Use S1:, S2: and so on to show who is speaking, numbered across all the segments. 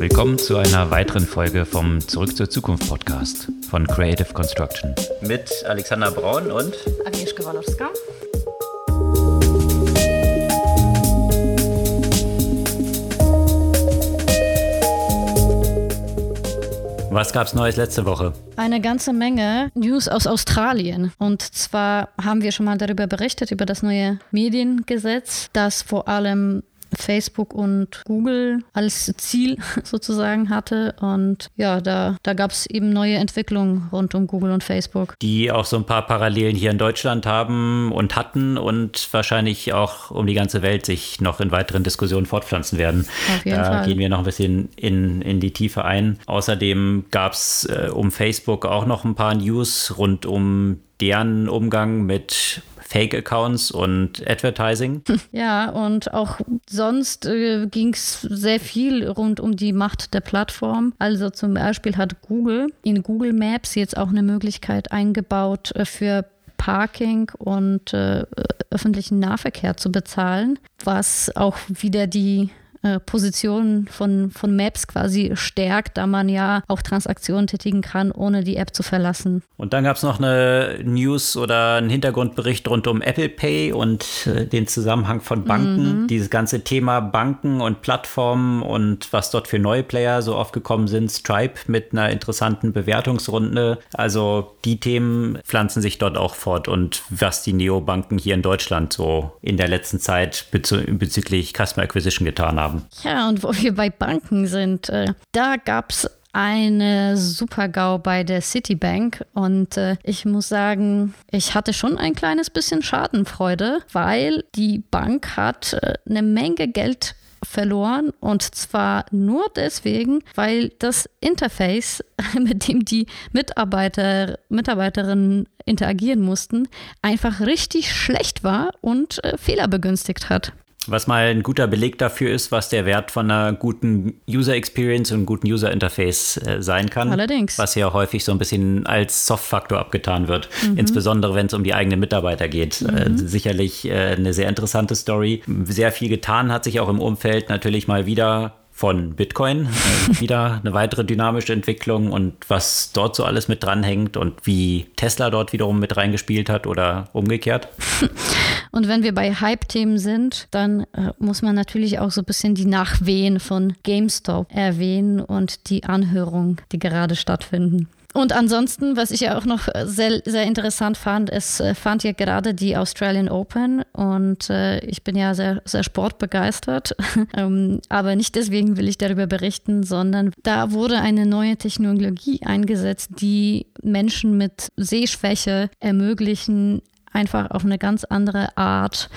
S1: Willkommen zu einer weiteren Folge vom Zurück zur Zukunft Podcast von Creative Construction.
S2: Mit Alexander Braun und
S3: Agnieszka Walowska.
S1: Was gab's Neues letzte Woche?
S3: Eine ganze Menge News aus Australien. Und zwar haben wir schon mal darüber berichtet, über das neue Mediengesetz, das vor allem Facebook und Google als Ziel sozusagen hatte. Und ja, da, da gab es eben neue Entwicklungen rund um Google und Facebook.
S1: Die auch so ein paar Parallelen hier in Deutschland haben und hatten und wahrscheinlich auch um die ganze Welt sich noch in weiteren Diskussionen fortpflanzen werden.
S3: Auf jeden
S1: da
S3: Fall.
S1: gehen wir noch ein bisschen in, in die Tiefe ein. Außerdem gab es äh, um Facebook auch noch ein paar News rund um deren Umgang mit Fake-Accounts und Advertising.
S3: Ja, und auch sonst äh, ging es sehr viel rund um die Macht der Plattform. Also zum Beispiel hat Google in Google Maps jetzt auch eine Möglichkeit eingebaut äh, für Parking und äh, öffentlichen Nahverkehr zu bezahlen, was auch wieder die äh, Position von, von Maps quasi stärkt, da man ja auch Transaktionen tätigen kann, ohne die App zu verlassen.
S1: Und dann gab es noch eine News oder einen Hintergrundbericht rund um Apple Pay und äh, den Zusammenhang von Banken. Dieses ganze Thema Banken und Plattformen und was dort für neue Player so aufgekommen sind. Stripe mit einer interessanten Bewertungsrunde. Also die Themen pflanzen sich dort auch fort und was die Neobanken hier in Deutschland so in der letzten Zeit bezü bezüglich Customer Acquisition getan haben.
S3: Ja, und wo wir bei Banken sind, äh, da gab es eine Super-GAU bei der Citibank. Und äh, ich muss sagen, ich hatte schon ein kleines bisschen Schadenfreude, weil die Bank hat äh, eine Menge Geld verloren. Und zwar nur deswegen, weil das Interface, mit dem die Mitarbeiter, Mitarbeiterinnen interagieren mussten, einfach richtig schlecht war und äh, Fehler begünstigt hat.
S1: Was mal ein guter Beleg dafür ist, was der Wert von einer guten User Experience und einem guten User Interface äh, sein kann.
S3: Allerdings.
S1: Was ja häufig so ein bisschen als Soft-Faktor abgetan wird. Insbesondere wenn es um die eigenen Mitarbeiter geht. Äh, sicherlich äh, eine sehr interessante Story. Sehr viel getan hat sich auch im Umfeld natürlich mal wieder von Bitcoin. Äh, wieder eine weitere dynamische Entwicklung und was dort so alles mit dranhängt und wie Tesla dort wiederum mit reingespielt hat oder umgekehrt.
S3: Und wenn wir bei Hype-Themen sind, dann äh, muss man natürlich auch so ein bisschen die Nachwehen von GameStop erwähnen und die Anhörungen, die gerade stattfinden. Und ansonsten, was ich ja auch noch äh, sehr, sehr interessant fand, es äh, fand ja gerade die Australian Open und äh, ich bin ja sehr, sehr sportbegeistert. ähm, aber nicht deswegen will ich darüber berichten, sondern da wurde eine neue Technologie eingesetzt, die Menschen mit Sehschwäche ermöglichen, einfach auf eine ganz andere Art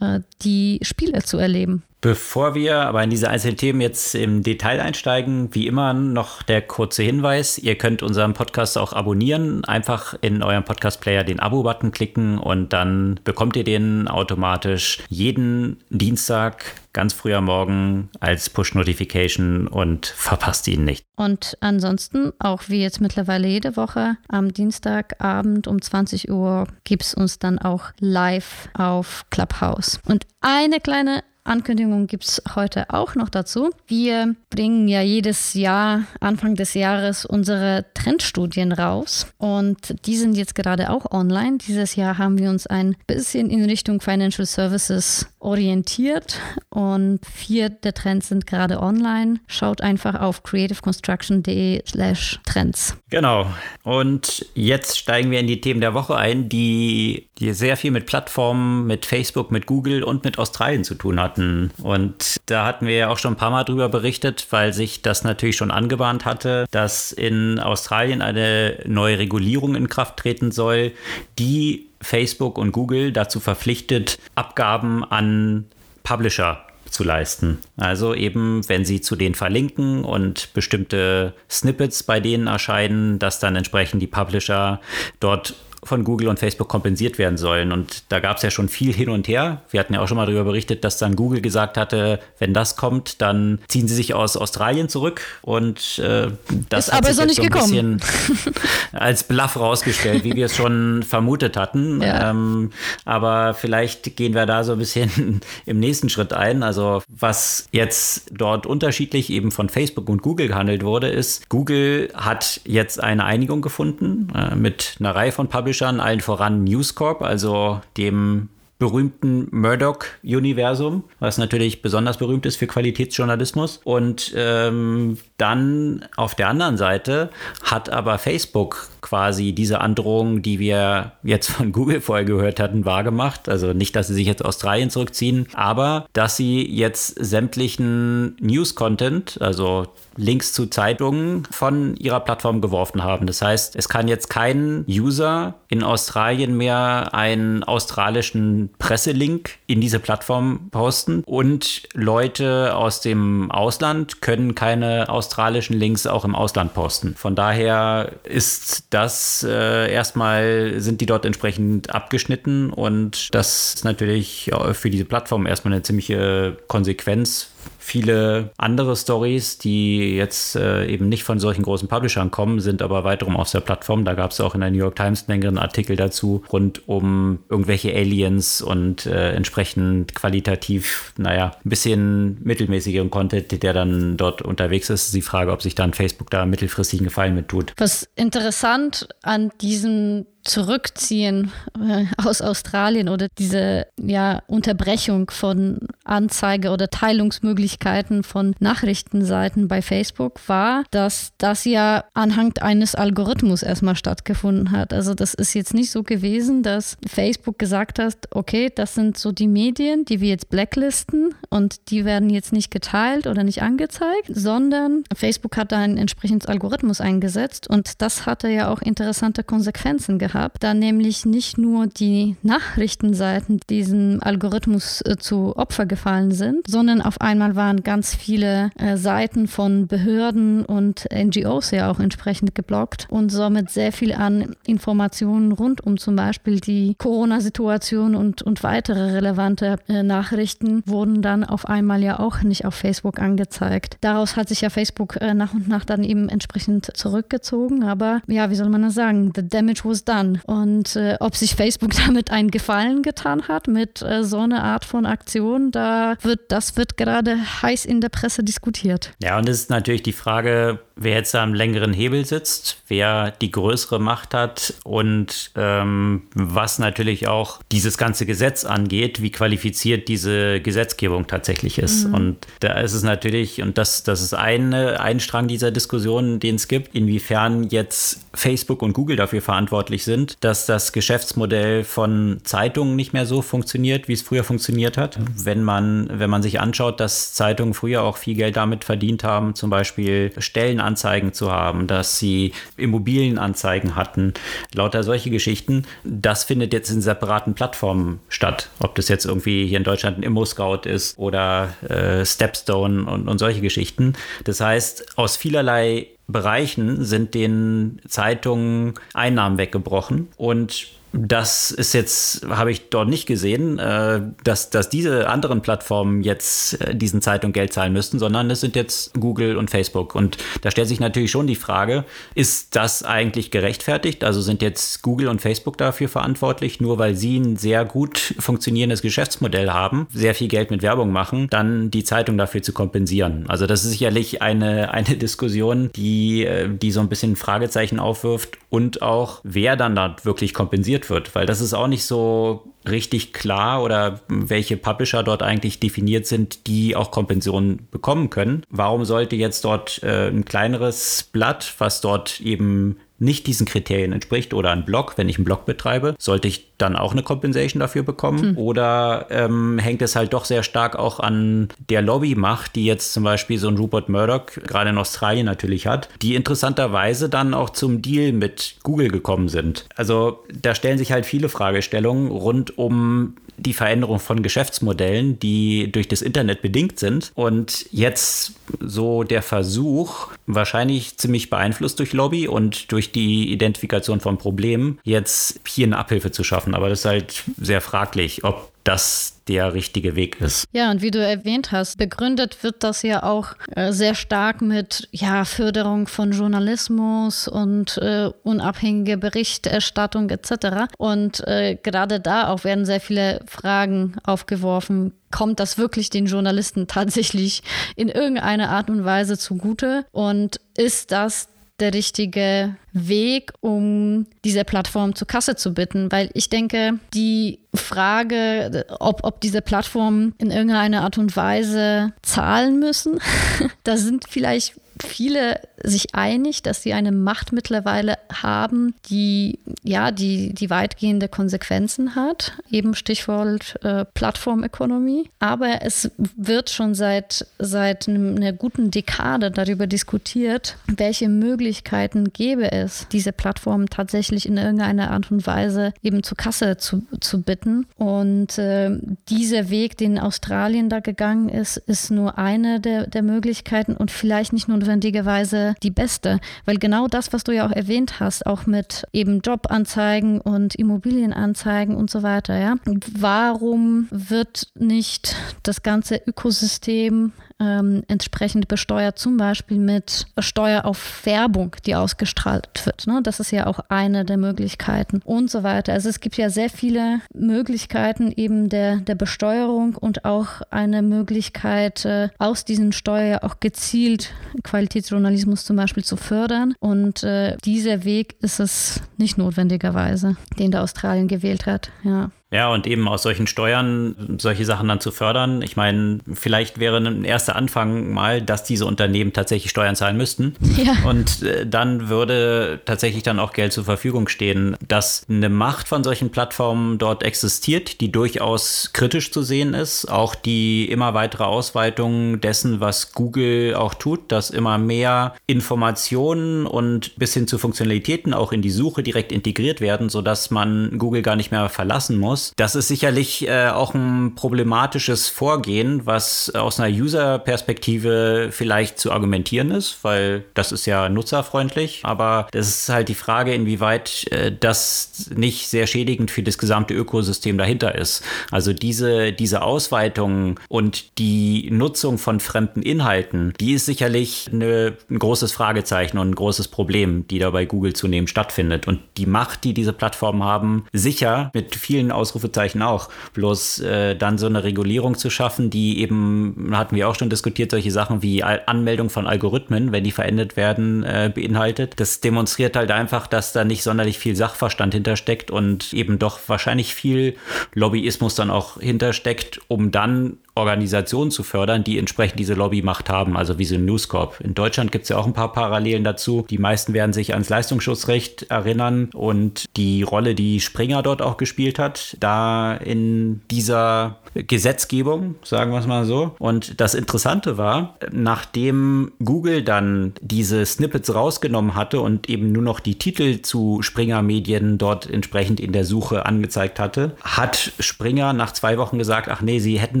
S3: äh, die Spiele zu erleben.
S1: Bevor wir aber in diese einzelnen Themen jetzt im Detail einsteigen, wie immer noch der kurze Hinweis, ihr könnt unseren Podcast auch abonnieren, einfach in eurem Podcast-Player den Abo-Button klicken und dann bekommt ihr den automatisch jeden Dienstag ganz früh am Morgen als Push-Notification und verpasst ihn nicht.
S3: Und ansonsten, auch wie jetzt mittlerweile jede Woche, am Dienstagabend um 20 Uhr gibt es uns dann auch live auf Clubhouse. Und eine kleine Ankündigung gibt es heute auch noch dazu. Wir bringen ja jedes Jahr, Anfang des Jahres, unsere Trendstudien raus. Und die sind jetzt gerade auch online. Dieses Jahr haben wir uns ein bisschen in Richtung Financial Services orientiert. Und vier der Trends sind gerade online. Schaut einfach auf creativeconstruction.de slash Trends.
S1: Genau. Und jetzt steigen wir in die Themen der Woche ein, die, die sehr viel mit Plattformen, mit Facebook, mit Google und mit Australien zu tun hatten. Und da hatten wir ja auch schon ein paar Mal drüber berichtet, weil sich das natürlich schon angebahnt hatte, dass in Australien eine neue Regulierung in Kraft treten soll, die Facebook und Google dazu verpflichtet, Abgaben an Publisher zu leisten. Also eben, wenn sie zu denen verlinken und bestimmte Snippets bei denen erscheinen, dass dann entsprechend die Publisher dort von Google und Facebook kompensiert werden sollen. Und da gab es ja schon viel hin und her. Wir hatten ja auch schon mal darüber berichtet, dass dann Google gesagt hatte, wenn das kommt, dann ziehen sie sich aus Australien zurück. Und äh, das
S3: Ist
S1: hat
S3: aber
S1: sich
S3: so
S1: jetzt
S3: nicht
S1: so ein
S3: gekommen.
S1: bisschen als Bluff rausgestellt, wie wir es schon vermutet hatten.
S3: Ja.
S1: Ähm, aber vielleicht gehen wir da so ein bisschen im nächsten Schritt ein. Also was jetzt dort unterschiedlich eben von Facebook und Google gehandelt wurde, ist, Google hat jetzt eine Einigung gefunden äh, mit einer Reihe von Publishern, allen voran News Corp, also dem berühmten Murdoch-Universum, was natürlich besonders berühmt ist für Qualitätsjournalismus. Und ähm, dann auf der anderen Seite hat aber Facebook quasi diese Androhung, die wir jetzt von Google vorher gehört hatten, wahrgemacht. Also nicht, dass sie sich jetzt Australien zurückziehen, aber dass sie jetzt sämtlichen News-Content, also Links zu Zeitungen von ihrer Plattform geworfen haben. Das heißt, es kann jetzt kein User in Australien mehr einen australischen Presselink in diese Plattform posten und Leute aus dem Ausland können keine australischen Links auch im Ausland posten. Von daher ist das äh, erstmal, sind die dort entsprechend abgeschnitten und das ist natürlich ja, für diese Plattform erstmal eine ziemliche Konsequenz Viele andere Stories, die jetzt äh, eben nicht von solchen großen Publishern kommen, sind aber weiterum auf der Plattform. Da gab es auch in der New York Times längeren Artikel dazu, rund um irgendwelche Aliens und äh, entsprechend qualitativ, naja, ein bisschen mittelmäßigeren Content, der dann dort unterwegs ist. die Frage, ob sich dann Facebook da mittelfristig einen Gefallen mit tut.
S3: Was interessant an diesem Zurückziehen äh, aus Australien oder diese ja, Unterbrechung von Anzeige- oder Teilungsmöglichkeiten von Nachrichtenseiten bei Facebook war, dass das ja anhand eines Algorithmus erstmal stattgefunden hat. Also das ist jetzt nicht so gewesen, dass Facebook gesagt hat, okay, das sind so die Medien, die wir jetzt blacklisten und die werden jetzt nicht geteilt oder nicht angezeigt, sondern Facebook hat da ein entsprechendes Algorithmus eingesetzt und das hatte ja auch interessante Konsequenzen gehabt gehabt, da nämlich nicht nur die Nachrichtenseiten diesem Algorithmus äh, zu Opfer gefallen sind, sondern auf einmal waren ganz viele äh, Seiten von Behörden und NGOs ja auch entsprechend geblockt und somit sehr viel an Informationen rund um zum Beispiel die Corona-Situation und, und weitere relevante äh, Nachrichten wurden dann auf einmal ja auch nicht auf Facebook angezeigt. Daraus hat sich ja Facebook äh, nach und nach dann eben entsprechend zurückgezogen, aber ja, wie soll man das sagen? The damage was done. Und äh, ob sich Facebook damit einen Gefallen getan hat mit äh, so einer Art von Aktion, da wird, das wird gerade heiß in der Presse diskutiert.
S1: Ja, und es ist natürlich die Frage, wer jetzt da am längeren Hebel sitzt, wer die größere Macht hat und ähm, was natürlich auch dieses ganze Gesetz angeht, wie qualifiziert diese Gesetzgebung tatsächlich ist. Mhm. Und da ist es natürlich, und das, das ist eine, ein Strang dieser Diskussion, den es gibt, inwiefern jetzt Facebook und Google dafür verantwortlich sind, dass das Geschäftsmodell von Zeitungen nicht mehr so funktioniert, wie es früher funktioniert hat. Wenn man, wenn man sich anschaut, dass Zeitungen früher auch viel Geld damit verdient haben, zum Beispiel Stellen Anzeigen zu haben, dass sie Immobilienanzeigen hatten, lauter solche Geschichten. Das findet jetzt in separaten Plattformen statt. Ob das jetzt irgendwie hier in Deutschland ein Immo-Scout ist oder äh, Stepstone und, und solche Geschichten. Das heißt, aus vielerlei Bereichen sind den Zeitungen Einnahmen weggebrochen und das ist jetzt, habe ich dort nicht gesehen, äh, dass, dass diese anderen Plattformen jetzt äh, diesen Zeitungen Geld zahlen müssten, sondern es sind jetzt Google und Facebook. Und da stellt sich natürlich schon die Frage, ist das eigentlich gerechtfertigt? Also sind jetzt Google und Facebook dafür verantwortlich, nur weil sie ein sehr gut funktionierendes Geschäftsmodell haben, sehr viel Geld mit Werbung machen, dann die Zeitung dafür zu kompensieren? Also das ist sicherlich eine, eine Diskussion, die, äh, die so ein bisschen Fragezeichen aufwirft und auch, wer dann da wirklich kompensiert wird, weil das ist auch nicht so richtig klar oder welche Publisher dort eigentlich definiert sind, die auch Kompensionen bekommen können. Warum sollte jetzt dort äh, ein kleineres Blatt, was dort eben nicht diesen Kriterien entspricht oder ein Blog, wenn ich einen Blog betreibe, sollte ich dann auch eine Compensation dafür bekommen? Hm. Oder ähm, hängt es halt doch sehr stark auch an der Lobbymacht, die jetzt zum Beispiel so ein Rupert Murdoch gerade in Australien natürlich hat, die interessanterweise dann auch zum Deal mit Google gekommen sind? Also da stellen sich halt viele Fragestellungen rund um die Veränderung von Geschäftsmodellen, die durch das Internet bedingt sind. Und jetzt so der Versuch, wahrscheinlich ziemlich beeinflusst durch Lobby und durch die Identifikation von Problemen, jetzt hier eine Abhilfe zu schaffen. Aber das ist halt sehr fraglich, ob das der richtige Weg ist.
S3: Ja, und wie du erwähnt hast, begründet wird das ja auch äh, sehr stark mit ja, Förderung von Journalismus und äh, unabhängige Berichterstattung etc. Und äh, gerade da auch werden sehr viele Fragen aufgeworfen. Kommt das wirklich den Journalisten tatsächlich in irgendeiner Art und Weise zugute? Und ist das der richtige Weg, um diese Plattform zur Kasse zu bitten, weil ich denke, die Frage, ob, ob diese Plattformen in irgendeiner Art und Weise zahlen müssen, da sind vielleicht viele sich einig, dass sie eine Macht mittlerweile haben, die ja die, die weitgehende Konsequenzen hat. Eben Stichwort äh, Plattformökonomie. Aber es wird schon seit, seit einer guten Dekade darüber diskutiert, welche Möglichkeiten gäbe es, diese Plattformen tatsächlich in irgendeiner Art und Weise eben zur Kasse zu, zu bitten. Und äh, dieser Weg, den Australien da gegangen ist, ist nur eine der, der Möglichkeiten und vielleicht nicht nur notwendigerweise die beste, weil genau das, was du ja auch erwähnt hast, auch mit eben Jobanzeigen und Immobilienanzeigen und so weiter, ja. Warum wird nicht das ganze Ökosystem ähm, entsprechend besteuert, zum Beispiel mit Steuer auf Werbung, die ausgestrahlt wird. Ne? Das ist ja auch eine der Möglichkeiten und so weiter. Also es gibt ja sehr viele Möglichkeiten eben der, der Besteuerung und auch eine Möglichkeit, äh, aus diesen Steuern auch gezielt Qualitätsjournalismus zum Beispiel zu fördern. Und äh, dieser Weg ist es nicht notwendigerweise, den der Australien gewählt hat. Ja.
S1: Ja, und eben aus solchen Steuern solche Sachen dann zu fördern. Ich meine, vielleicht wäre ein erster Anfang mal, dass diese Unternehmen tatsächlich Steuern zahlen müssten. Ja. Und äh, dann würde tatsächlich dann auch Geld zur Verfügung stehen, dass eine Macht von solchen Plattformen dort existiert, die durchaus kritisch zu sehen ist. Auch die immer weitere Ausweitung dessen, was Google auch tut, dass immer mehr Informationen und bis hin zu Funktionalitäten auch in die Suche direkt integriert werden, sodass man Google gar nicht mehr verlassen muss das ist sicherlich äh, auch ein problematisches Vorgehen, was aus einer User-Perspektive vielleicht zu argumentieren ist, weil das ist ja nutzerfreundlich. Aber das ist halt die Frage, inwieweit äh, das nicht sehr schädigend für das gesamte Ökosystem dahinter ist. Also diese, diese Ausweitung und die Nutzung von fremden Inhalten, die ist sicherlich eine, ein großes Fragezeichen und ein großes Problem, die da bei Google zunehmend stattfindet. Und die Macht, die diese Plattformen haben, sicher mit vielen Aus Ausrufezeichen auch. Bloß äh, dann so eine Regulierung zu schaffen, die eben, hatten wir auch schon diskutiert, solche Sachen wie Anmeldung von Algorithmen, wenn die verändert werden, äh, beinhaltet. Das demonstriert halt einfach, dass da nicht sonderlich viel Sachverstand hintersteckt und eben doch wahrscheinlich viel Lobbyismus dann auch hintersteckt, um dann Organisationen zu fördern, die entsprechend diese Lobbymacht haben, also wie so ein News Corp. In Deutschland gibt es ja auch ein paar Parallelen dazu. Die meisten werden sich ans Leistungsschutzrecht erinnern und die Rolle, die Springer dort auch gespielt hat, da in dieser Gesetzgebung, sagen wir es mal so. Und das Interessante war, nachdem Google dann diese Snippets rausgenommen hatte und eben nur noch die Titel zu Springer Medien dort entsprechend in der Suche angezeigt hatte, hat Springer nach zwei Wochen gesagt, ach nee, sie hätten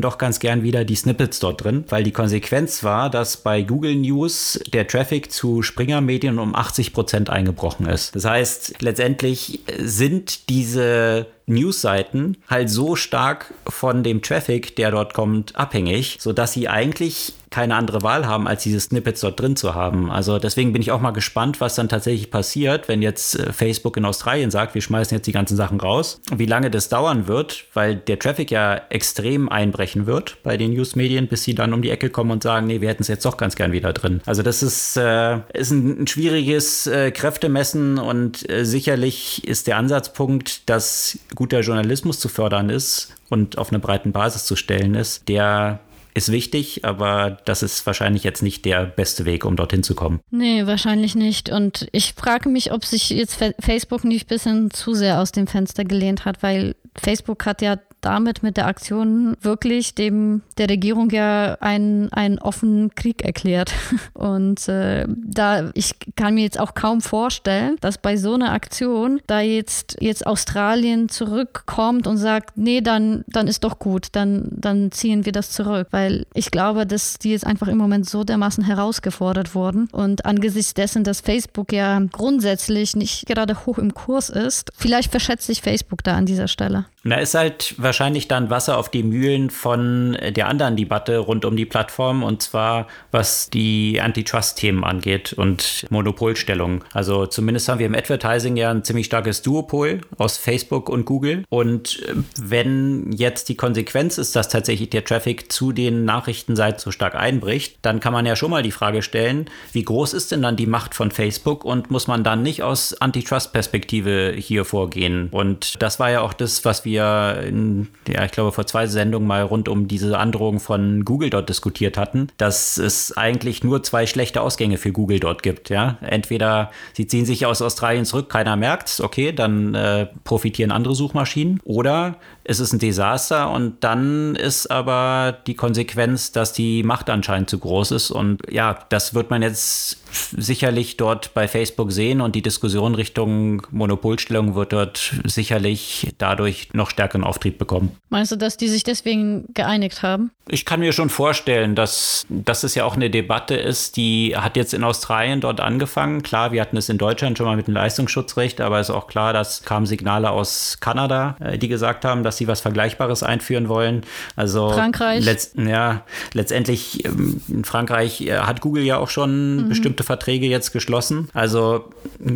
S1: doch ganz gern wieder die Snippets dort drin, weil die Konsequenz war, dass bei Google News der Traffic zu Springer Medien um 80 Prozent eingebrochen ist. Das heißt, letztendlich sind diese Newsseiten halt so stark von dem Traffic, der dort kommt, abhängig, sodass sie eigentlich keine andere Wahl haben, als diese Snippets dort drin zu haben. Also deswegen bin ich auch mal gespannt, was dann tatsächlich passiert, wenn jetzt äh, Facebook in Australien sagt, wir schmeißen jetzt die ganzen Sachen raus. Wie lange das dauern wird, weil der Traffic ja extrem einbrechen wird bei den Newsmedien, bis sie dann um die Ecke kommen und sagen, nee, wir hätten es jetzt doch ganz gern wieder drin. Also das ist, äh, ist ein, ein schwieriges äh, Kräftemessen und äh, sicherlich ist der Ansatzpunkt, dass guter Journalismus zu fördern ist und auf einer breiten Basis zu stellen ist, der ist wichtig, aber das ist wahrscheinlich jetzt nicht der beste Weg, um dorthin zu kommen.
S3: Nee, wahrscheinlich nicht. Und ich frage mich, ob sich jetzt Facebook nicht ein bisschen zu sehr aus dem Fenster gelehnt hat, weil Facebook hat ja damit mit der Aktion wirklich dem der Regierung ja einen, einen offenen Krieg erklärt. Und äh, da ich kann mir jetzt auch kaum vorstellen, dass bei so einer Aktion da jetzt jetzt Australien zurückkommt und sagt, nee, dann dann ist doch gut, dann dann ziehen wir das zurück, weil ich glaube, dass die jetzt einfach im Moment so dermaßen herausgefordert wurden und angesichts dessen, dass Facebook ja grundsätzlich nicht gerade hoch im Kurs ist, vielleicht verschätzt sich Facebook da an dieser Stelle.
S1: Na, ist halt wahrscheinlich dann Wasser auf die Mühlen von der anderen Debatte rund um die Plattform und zwar was die Antitrust-Themen angeht und Monopolstellung. Also zumindest haben wir im Advertising ja ein ziemlich starkes Duopol aus Facebook und Google. Und äh, wenn jetzt die Konsequenz ist, dass tatsächlich der Traffic zu den Nachrichtenseiten so stark einbricht, dann kann man ja schon mal die Frage stellen, wie groß ist denn dann die Macht von Facebook und muss man dann nicht aus Antitrust-Perspektive hier vorgehen? Und das war ja auch das, was wir wir ja, ich glaube, vor zwei Sendungen mal rund um diese Androhung von Google dort diskutiert hatten, dass es eigentlich nur zwei schlechte Ausgänge für Google dort gibt. Ja? Entweder sie ziehen sich aus Australien zurück, keiner merkt es, okay, dann äh, profitieren andere Suchmaschinen, oder es ist ein Desaster und dann ist aber die Konsequenz, dass die Macht anscheinend zu groß ist. Und ja, das wird man jetzt sicherlich dort bei Facebook sehen und die Diskussion Richtung Monopolstellung wird dort sicherlich dadurch noch stärkeren Auftrieb bekommen.
S3: Meinst du, dass die sich deswegen geeinigt haben?
S1: Ich kann mir schon vorstellen, dass, dass es ja auch eine Debatte ist, die hat jetzt in Australien dort angefangen. Klar, wir hatten es in Deutschland schon mal mit dem Leistungsschutzrecht, aber es ist auch klar, dass kamen Signale aus Kanada, äh, die gesagt haben, dass dass sie was Vergleichbares einführen wollen. Also
S3: Frankreich.
S1: Letzt, ja, letztendlich ähm, in Frankreich äh, hat Google ja auch schon mhm. bestimmte Verträge jetzt geschlossen. Also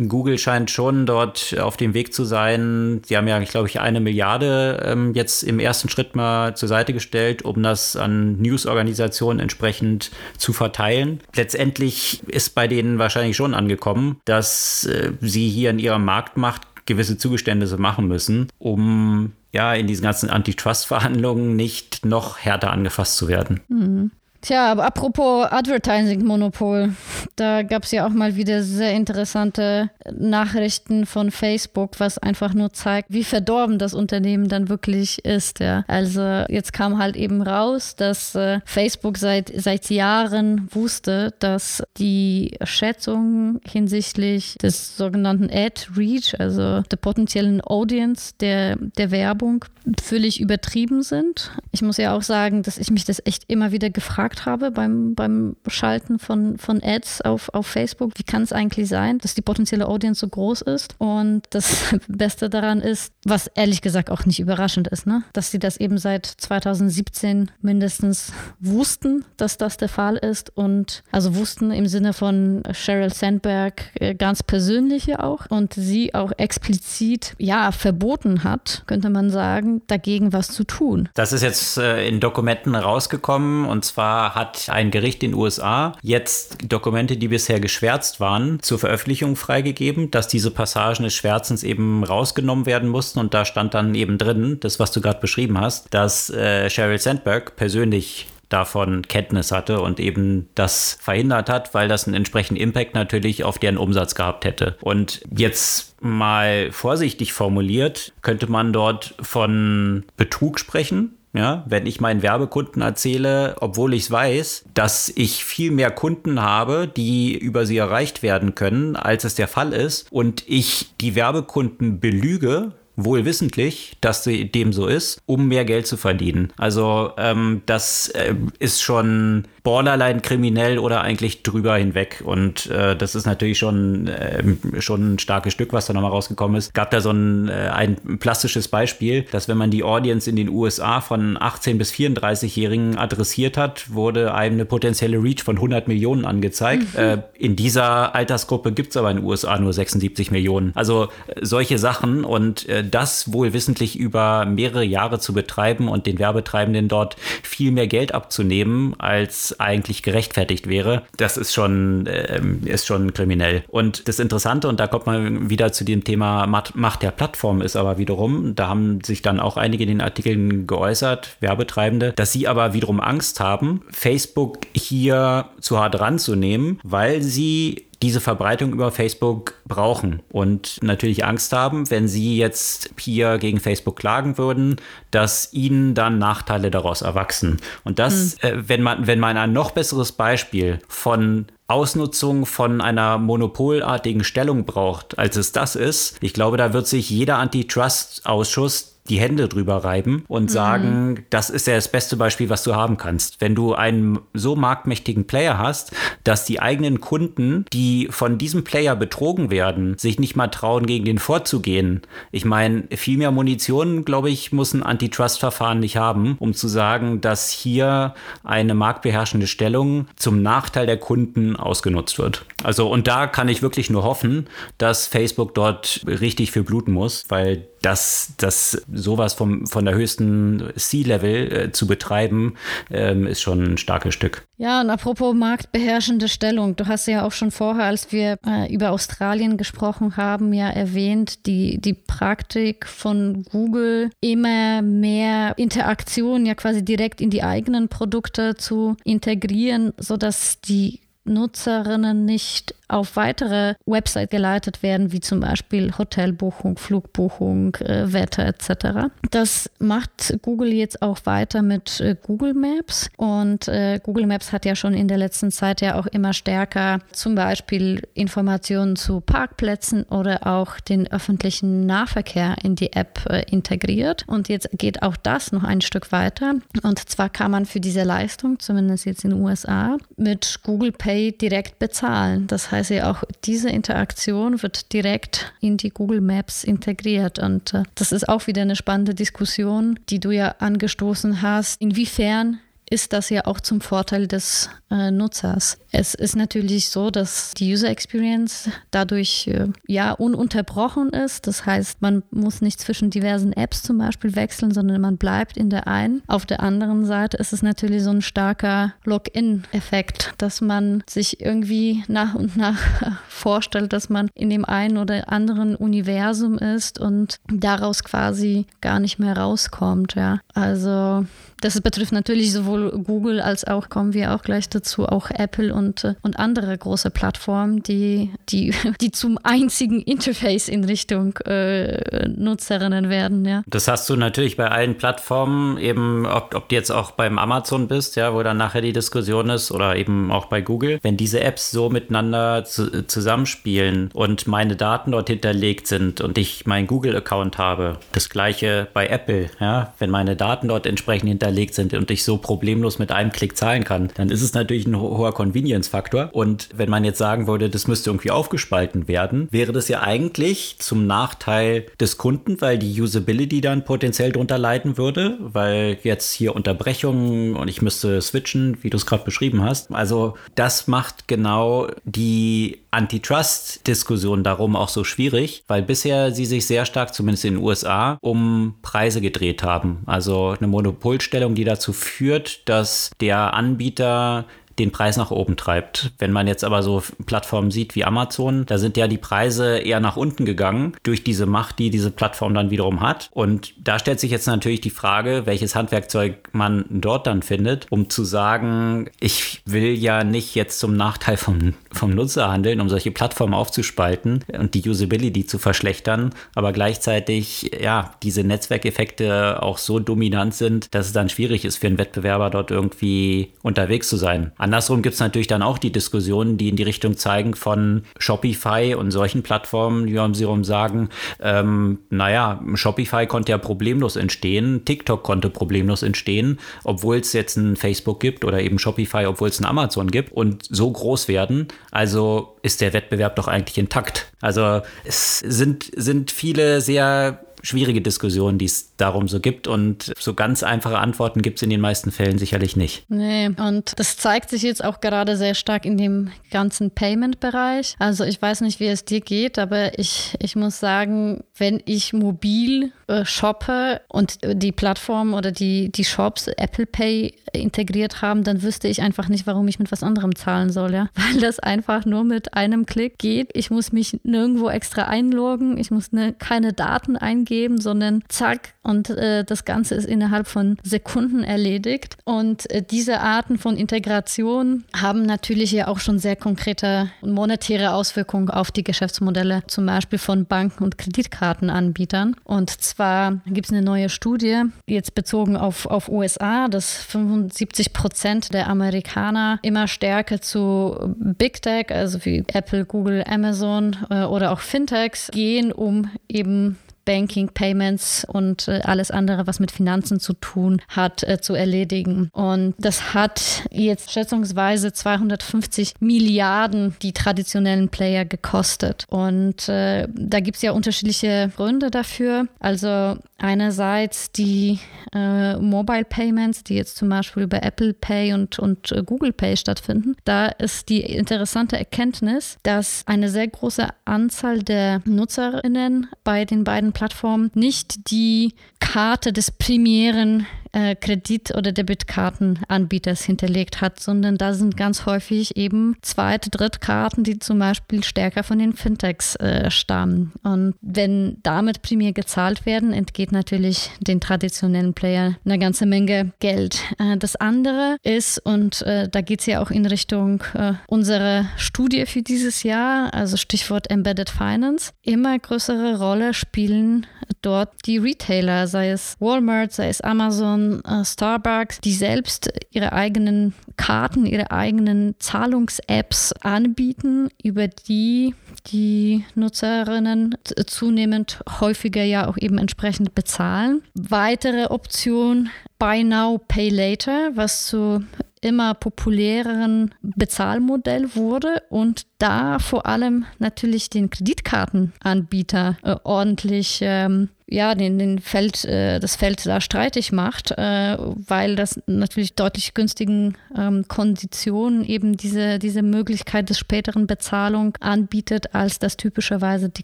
S1: Google scheint schon dort auf dem Weg zu sein. Sie haben ja, glaube ich, eine Milliarde ähm, jetzt im ersten Schritt mal zur Seite gestellt, um das an Newsorganisationen entsprechend zu verteilen. Letztendlich ist bei denen wahrscheinlich schon angekommen, dass äh, sie hier in ihrer Marktmacht gewisse Zugeständnisse machen müssen, um ja in diesen ganzen Antitrust-Verhandlungen nicht noch härter angefasst zu werden.
S3: Mhm. Tja, aber apropos Advertising-Monopol, da gab es ja auch mal wieder sehr interessante Nachrichten von Facebook, was einfach nur zeigt, wie verdorben das Unternehmen dann wirklich ist. Ja. Also jetzt kam halt eben raus, dass äh, Facebook seit, seit Jahren wusste, dass die Schätzungen hinsichtlich des sogenannten Ad Reach, also der potenziellen Audience der, der Werbung, völlig übertrieben sind. Ich muss ja auch sagen, dass ich mich das echt immer wieder gefragt gefragt habe beim, beim Schalten von, von Ads auf, auf Facebook, wie kann es eigentlich sein, dass die potenzielle Audience so groß ist? Und das Beste daran ist, was ehrlich gesagt auch nicht überraschend ist, ne? dass sie das eben seit 2017 mindestens wussten, dass das der Fall ist und also wussten im Sinne von Sheryl Sandberg äh, ganz persönliche auch und sie auch explizit ja verboten hat, könnte man sagen, dagegen was zu tun.
S1: Das ist jetzt äh, in Dokumenten rausgekommen und zwar hat ein Gericht in den USA jetzt Dokumente, die bisher geschwärzt waren, zur Veröffentlichung freigegeben, dass diese Passagen des Schwärzens eben rausgenommen werden mussten. Und da stand dann eben drin, das, was du gerade beschrieben hast, dass äh, Sheryl Sandberg persönlich davon Kenntnis hatte und eben das verhindert hat, weil das einen entsprechenden Impact natürlich auf deren Umsatz gehabt hätte. Und jetzt mal vorsichtig formuliert, könnte man dort von Betrug sprechen, ja, wenn ich meinen Werbekunden erzähle, obwohl ich es weiß, dass ich viel mehr Kunden habe, die über sie erreicht werden können, als es der Fall ist, und ich die Werbekunden belüge, wohl wissentlich, dass dem so ist, um mehr Geld zu verdienen. Also ähm, das äh, ist schon borderline kriminell oder eigentlich drüber hinweg. Und äh, das ist natürlich schon, äh, schon ein starkes Stück, was da nochmal rausgekommen ist. Gab da so ein, äh, ein plastisches Beispiel, dass wenn man die Audience in den USA von 18 bis 34-Jährigen adressiert hat, wurde einem eine potenzielle Reach von 100 Millionen angezeigt. Mhm. Äh, in dieser Altersgruppe gibt es aber in den USA nur 76 Millionen. Also äh, solche Sachen und äh, das wohl wissentlich über mehrere Jahre zu betreiben und den Werbetreibenden dort viel mehr Geld abzunehmen, als eigentlich gerechtfertigt wäre, das ist schon, äh, ist schon kriminell. Und das Interessante, und da kommt man wieder zu dem Thema Macht der Plattform, ist aber wiederum, da haben sich dann auch einige in den Artikeln geäußert, Werbetreibende, dass sie aber wiederum Angst haben, Facebook hier zu hart ranzunehmen, weil sie diese Verbreitung über Facebook brauchen und natürlich Angst haben, wenn sie jetzt hier gegen Facebook klagen würden, dass ihnen dann Nachteile daraus erwachsen. Und das, mhm. äh, wenn man, wenn man ein noch besseres Beispiel von Ausnutzung von einer monopolartigen Stellung braucht, als es das ist, ich glaube, da wird sich jeder Antitrust-Ausschuss die Hände drüber reiben und mhm. sagen, mhm. das ist ja das beste Beispiel, was du haben kannst. Wenn du einen so marktmächtigen Player hast, dass die eigenen Kunden, die von diesem Player betrogen werden, sich nicht mal trauen, gegen den vorzugehen. Ich meine, viel mehr Munition, glaube ich, muss ein Antitrust-Verfahren nicht haben, um zu sagen, dass hier eine marktbeherrschende Stellung zum Nachteil der Kunden ausgenutzt wird. Also, und da kann ich wirklich nur hoffen, dass Facebook dort richtig für bluten muss, weil dass das sowas vom, von der höchsten C-Level äh, zu betreiben, ähm, ist schon ein starkes Stück.
S3: Ja, und apropos marktbeherrschende Stellung, du hast ja auch schon vorher, als wir äh, über Australien gesprochen haben, ja erwähnt, die, die Praktik von Google immer mehr Interaktion ja quasi direkt in die eigenen Produkte zu integrieren, sodass die Nutzerinnen nicht auf weitere Websites geleitet werden, wie zum Beispiel Hotelbuchung, Flugbuchung, äh, Wetter etc. Das macht Google jetzt auch weiter mit äh, Google Maps. Und äh, Google Maps hat ja schon in der letzten Zeit ja auch immer stärker zum Beispiel Informationen zu Parkplätzen oder auch den öffentlichen Nahverkehr in die App äh, integriert. Und jetzt geht auch das noch ein Stück weiter. Und zwar kann man für diese Leistung, zumindest jetzt in den USA, mit Google Pay direkt bezahlen. Das heißt, heißt ja auch, diese Interaktion wird direkt in die Google Maps integriert. Und äh, das ist auch wieder eine spannende Diskussion, die du ja angestoßen hast. Inwiefern ist das ja auch zum Vorteil des äh, Nutzers. Es ist natürlich so, dass die User Experience dadurch äh, ja ununterbrochen ist. Das heißt, man muss nicht zwischen diversen Apps zum Beispiel wechseln, sondern man bleibt in der einen. Auf der anderen Seite ist es natürlich so ein starker Login-Effekt, dass man sich irgendwie nach und nach vorstellt, dass man in dem einen oder anderen Universum ist und daraus quasi gar nicht mehr rauskommt. Ja. Also das betrifft natürlich sowohl Google als auch, kommen wir auch gleich dazu, auch Apple und, äh, und andere große Plattformen, die, die, die zum einzigen Interface in Richtung äh, Nutzerinnen werden. Ja.
S1: Das hast du natürlich bei allen Plattformen, eben ob, ob du jetzt auch beim Amazon bist, ja, wo dann nachher die Diskussion ist, oder eben auch bei Google, wenn diese Apps so miteinander zu, zusammenspielen und meine Daten dort hinterlegt sind und ich meinen Google-Account habe, das gleiche bei Apple, ja, wenn meine Daten dort entsprechend hinterlegt hinterlegt sind und ich so problemlos mit einem Klick zahlen kann, dann ist es natürlich ein ho hoher Convenience-Faktor. Und wenn man jetzt sagen würde, das müsste irgendwie aufgespalten werden, wäre das ja eigentlich zum Nachteil des Kunden, weil die Usability dann potenziell drunter leiden würde, weil jetzt hier Unterbrechungen und ich müsste switchen, wie du es gerade beschrieben hast. Also das macht genau die Antitrust-Diskussion darum auch so schwierig, weil bisher sie sich sehr stark, zumindest in den USA, um Preise gedreht haben. Also eine Monopolstellung, die dazu führt, dass der Anbieter den Preis nach oben treibt. Wenn man jetzt aber so Plattformen sieht wie Amazon, da sind ja die Preise eher nach unten gegangen durch diese Macht, die diese Plattform dann wiederum hat. Und da stellt sich jetzt natürlich die Frage, welches Handwerkzeug man dort dann findet, um zu sagen, ich will ja nicht jetzt zum Nachteil vom, vom Nutzer handeln, um solche Plattformen aufzuspalten und die Usability zu verschlechtern, aber gleichzeitig ja diese Netzwerkeffekte auch so dominant sind, dass es dann schwierig ist für einen Wettbewerber dort irgendwie unterwegs zu sein. Andersrum gibt es natürlich dann auch die Diskussionen, die in die Richtung zeigen von Shopify und solchen Plattformen, die um sie herum sagen, ähm, naja, Shopify konnte ja problemlos entstehen, TikTok konnte problemlos entstehen, obwohl es jetzt ein Facebook gibt oder eben Shopify, obwohl es ein Amazon gibt und so groß werden. Also ist der Wettbewerb doch eigentlich intakt. Also es sind, sind viele sehr schwierige Diskussion, die es darum so gibt. Und so ganz einfache Antworten gibt es in den meisten Fällen sicherlich nicht.
S3: Nee, und das zeigt sich jetzt auch gerade sehr stark in dem ganzen Payment-Bereich. Also ich weiß nicht, wie es dir geht, aber ich, ich muss sagen, wenn ich mobil äh, shoppe und die Plattform oder die, die Shops Apple Pay integriert haben, dann wüsste ich einfach nicht, warum ich mit was anderem zahlen soll, ja. Weil das einfach nur mit einem Klick geht. Ich muss mich nirgendwo extra einloggen, ich muss ne, keine Daten eingeben eingeben, sondern zack, und äh, das Ganze ist innerhalb von Sekunden erledigt. Und äh, diese Arten von Integration haben natürlich ja auch schon sehr konkrete monetäre Auswirkungen auf die Geschäftsmodelle, zum Beispiel von Banken und Kreditkartenanbietern. Und zwar gibt es eine neue Studie, jetzt bezogen auf, auf USA, dass 75 Prozent der Amerikaner immer stärker zu Big Tech, also wie Apple, Google, Amazon äh, oder auch Fintechs gehen, um eben Banking, Payments und äh, alles andere, was mit Finanzen zu tun hat, äh, zu erledigen. Und das hat jetzt schätzungsweise 250 Milliarden die traditionellen Player gekostet. Und äh, da gibt es ja unterschiedliche Gründe dafür. Also einerseits die äh, Mobile Payments, die jetzt zum Beispiel über Apple Pay und, und äh, Google Pay stattfinden. Da ist die interessante Erkenntnis, dass eine sehr große Anzahl der Nutzerinnen bei den beiden Plattformen nicht die Karte des primären äh, Kredit- oder Debitkartenanbieters hinterlegt hat, sondern da sind ganz häufig eben Zweit-, Drittkarten, die zum Beispiel stärker von den Fintechs äh, stammen. Und wenn damit primär gezahlt werden, entgeht natürlich den traditionellen Player eine ganze Menge Geld. Äh, das andere ist, und äh, da geht es ja auch in Richtung äh, unserer Studie für dieses Jahr, also Stichwort Embedded Finance, immer größere Rolle spielen dort die Retailer, sei es Walmart, sei es Amazon, äh, Starbucks, die selbst ihre eigenen Karten, ihre eigenen Zahlungs-Apps anbieten, über die die Nutzerinnen zunehmend häufiger ja auch eben entsprechend bezahlen. Weitere Option Buy Now, Pay Later, was zu immer populäreren Bezahlmodell wurde und da vor allem natürlich den Kreditkartenanbieter äh, ordentlich ähm, ja, den, den Feld, äh, das Feld da streitig macht, äh, weil das natürlich deutlich günstigen ähm, Konditionen eben diese, diese Möglichkeit des späteren Bezahlung anbietet, als das typischerweise die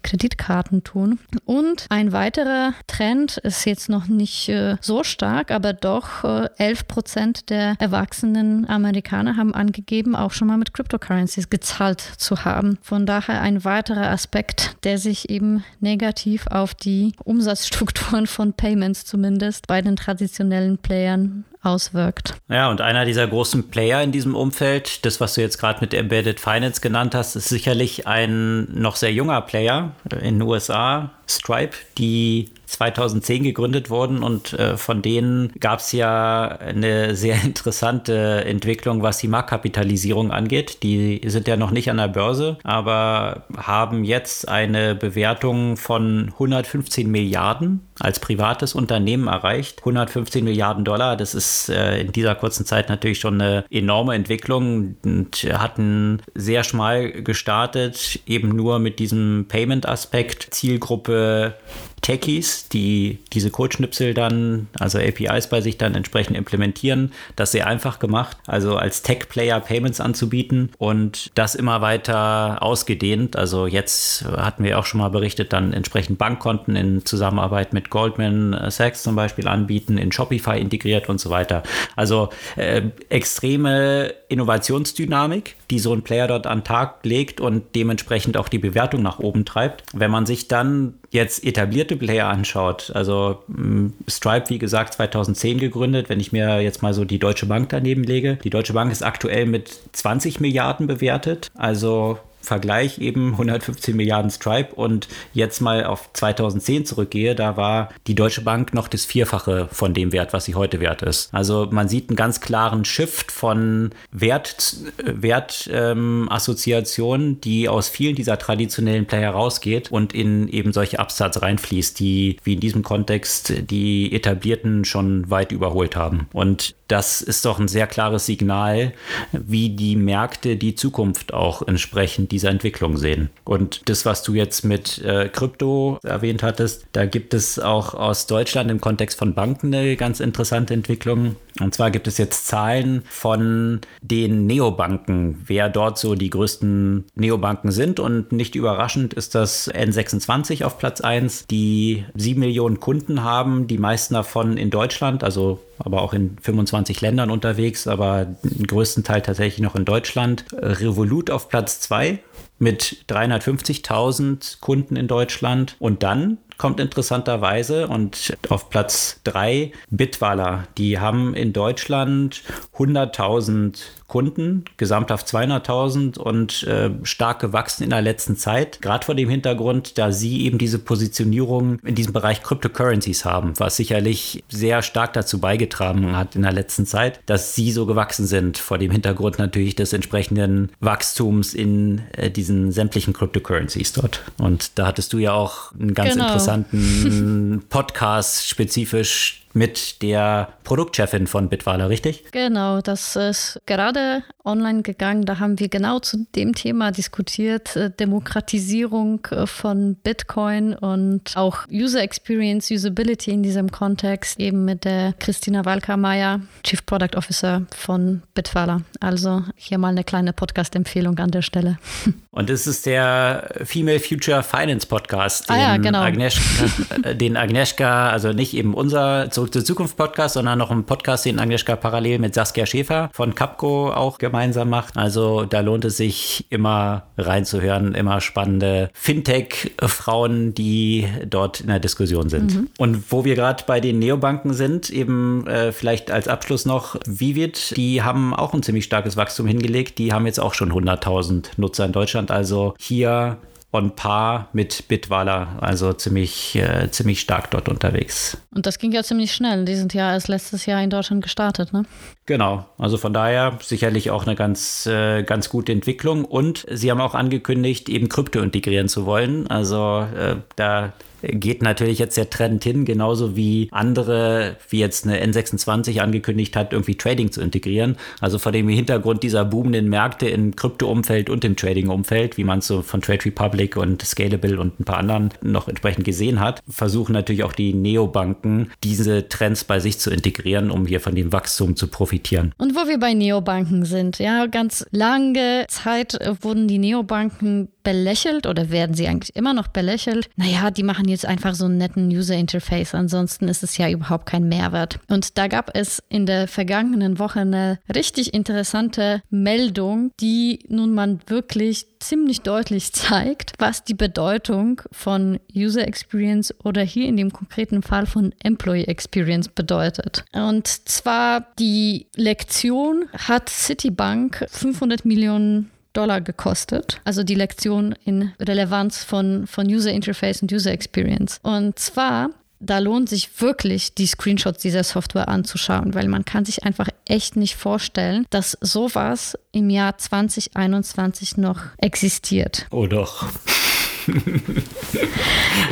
S3: Kreditkarten tun. Und ein weiterer Trend ist jetzt noch nicht äh, so stark, aber doch äh, 11 Prozent der erwachsenen Amerikaner haben angegeben, auch schon mal mit Cryptocurrencies gezahlt zu haben. Von daher ein weiterer Aspekt, der sich eben negativ auf die Umsatzstrukturen von Payments zumindest bei den traditionellen Playern auswirkt.
S1: Ja, und einer dieser großen Player in diesem Umfeld, das, was du jetzt gerade mit Embedded Finance genannt hast, ist sicherlich ein noch sehr junger Player in den USA, Stripe, die 2010 gegründet wurden und äh, von denen gab es ja eine sehr interessante Entwicklung, was die Marktkapitalisierung angeht. Die sind ja noch nicht an der Börse, aber haben jetzt eine Bewertung von 115 Milliarden als privates Unternehmen erreicht. 115 Milliarden Dollar, das ist äh, in dieser kurzen Zeit natürlich schon eine enorme Entwicklung und hatten sehr schmal gestartet, eben nur mit diesem Payment-Aspekt, Zielgruppe Techies, die diese Codeschnipsel dann, also APIs bei sich dann entsprechend implementieren. Das sehr einfach gemacht, also als Tech-Player Payments anzubieten und das immer weiter ausgedehnt. Also jetzt hatten wir auch schon mal berichtet, dann entsprechend Bankkonten in Zusammenarbeit mit Goldman Sachs zum Beispiel anbieten, in Shopify integriert und so weiter. Also äh, extreme Innovationsdynamik, die so ein Player dort an den Tag legt und dementsprechend auch die Bewertung nach oben treibt. Wenn man sich dann jetzt etablierte Player anschaut, also mm, Stripe, wie gesagt, 2010 gegründet, wenn ich mir jetzt mal so die Deutsche Bank daneben lege. Die Deutsche Bank ist aktuell mit 20 Milliarden bewertet, also Vergleich eben 115 Milliarden Stripe und jetzt mal auf 2010 zurückgehe, da war die Deutsche Bank noch das Vierfache von dem Wert, was sie heute wert ist. Also man sieht einen ganz klaren Shift von Wert, Wertassoziationen, ähm, die aus vielen dieser traditionellen Player rausgeht und in eben solche Absatz reinfließt, die wie in diesem Kontext die etablierten schon weit überholt haben. Und das ist doch ein sehr klares Signal, wie die Märkte die Zukunft auch entsprechend dieser Entwicklung sehen. Und das, was du jetzt mit äh, Krypto erwähnt hattest, da gibt es auch aus Deutschland im Kontext von Banken eine ganz interessante Entwicklung. Und zwar gibt es jetzt Zahlen von den Neobanken, wer dort so die größten Neobanken sind. Und nicht überraschend ist das N26 auf Platz 1, die 7 Millionen Kunden haben, die meisten davon in Deutschland, also aber auch in 25 Ländern unterwegs, aber den größten Teil tatsächlich noch in Deutschland. Revolut auf Platz 2 mit 350.000 Kunden in Deutschland. Und dann kommt interessanterweise und auf Platz 3 Bitwala. Die haben in Deutschland 100.000 Kunden, gesamthaft 200.000 und äh, stark gewachsen in der letzten Zeit. Gerade vor dem Hintergrund, da sie eben diese Positionierung in diesem Bereich Cryptocurrencies haben, was sicherlich sehr stark dazu beigetragen hat in der letzten Zeit, dass sie so gewachsen sind. Vor dem Hintergrund natürlich des entsprechenden Wachstums in äh, diesen sämtlichen Cryptocurrencies dort. Und da hattest du ja auch einen ganz genau. interessanten Podcast spezifisch mit der Produktchefin von Bitwala, richtig?
S3: Genau, das ist gerade online gegangen. Da haben wir genau zu dem Thema diskutiert, äh, Demokratisierung äh, von Bitcoin und auch User Experience, Usability in diesem Kontext, eben mit der Christina Walker-Meyer, Chief Product Officer von Bitwala. Also hier mal eine kleine Podcast-Empfehlung an der Stelle.
S1: Und es ist der Female Future Finance Podcast,
S3: den, ah ja, genau.
S1: Agnieszka, äh, den Agnieszka, also nicht eben unser Zurück zur Zukunft Podcast, sondern noch ein Podcast, den Agnieszka parallel mit Saskia Schäfer von Capco auch gemeinsam macht. Also da lohnt es sich immer reinzuhören, immer spannende Fintech-Frauen, die dort in der Diskussion sind. Mhm. Und wo wir gerade bei den Neobanken sind, eben äh, vielleicht als Abschluss noch, Vivid, die haben auch ein ziemlich starkes Wachstum hingelegt. Die haben jetzt auch schon 100.000 Nutzer in Deutschland Deutschland also hier on par mit Bitwala, also ziemlich, äh, ziemlich stark dort unterwegs.
S3: Und das ging ja ziemlich schnell. Die sind ja erst letztes Jahr in Deutschland gestartet, ne?
S1: Genau, also von daher sicherlich auch eine ganz, äh, ganz gute Entwicklung. Und sie haben auch angekündigt, eben Krypto integrieren zu wollen. Also äh, da geht natürlich jetzt der Trend hin, genauso wie andere, wie jetzt eine N26 angekündigt hat, irgendwie Trading zu integrieren. Also vor dem Hintergrund dieser boomenden Märkte im Krypto-Umfeld und im Trading-Umfeld, wie man es so von Trade Republic und Scalable und ein paar anderen noch entsprechend gesehen hat, versuchen natürlich auch die Neobanken, diese Trends bei sich zu integrieren, um hier von dem Wachstum zu profitieren.
S3: Und wo wir bei Neobanken sind, ja, ganz lange Zeit wurden die Neobanken belächelt oder werden sie eigentlich immer noch belächelt? Naja, die machen jetzt einfach so einen netten User Interface, ansonsten ist es ja überhaupt kein Mehrwert. Und da gab es in der vergangenen Woche eine richtig interessante Meldung, die nun mal wirklich ziemlich deutlich zeigt, was die Bedeutung von User Experience oder hier in dem konkreten Fall von Employee Experience bedeutet. Und zwar die Lektion hat Citibank 500 Millionen Dollar gekostet. Also die Lektion in Relevanz von, von User Interface und User Experience. Und zwar da lohnt sich wirklich, die Screenshots dieser Software anzuschauen, weil man kann sich einfach echt nicht vorstellen, dass sowas im Jahr 2021 noch existiert.
S1: Oh doch.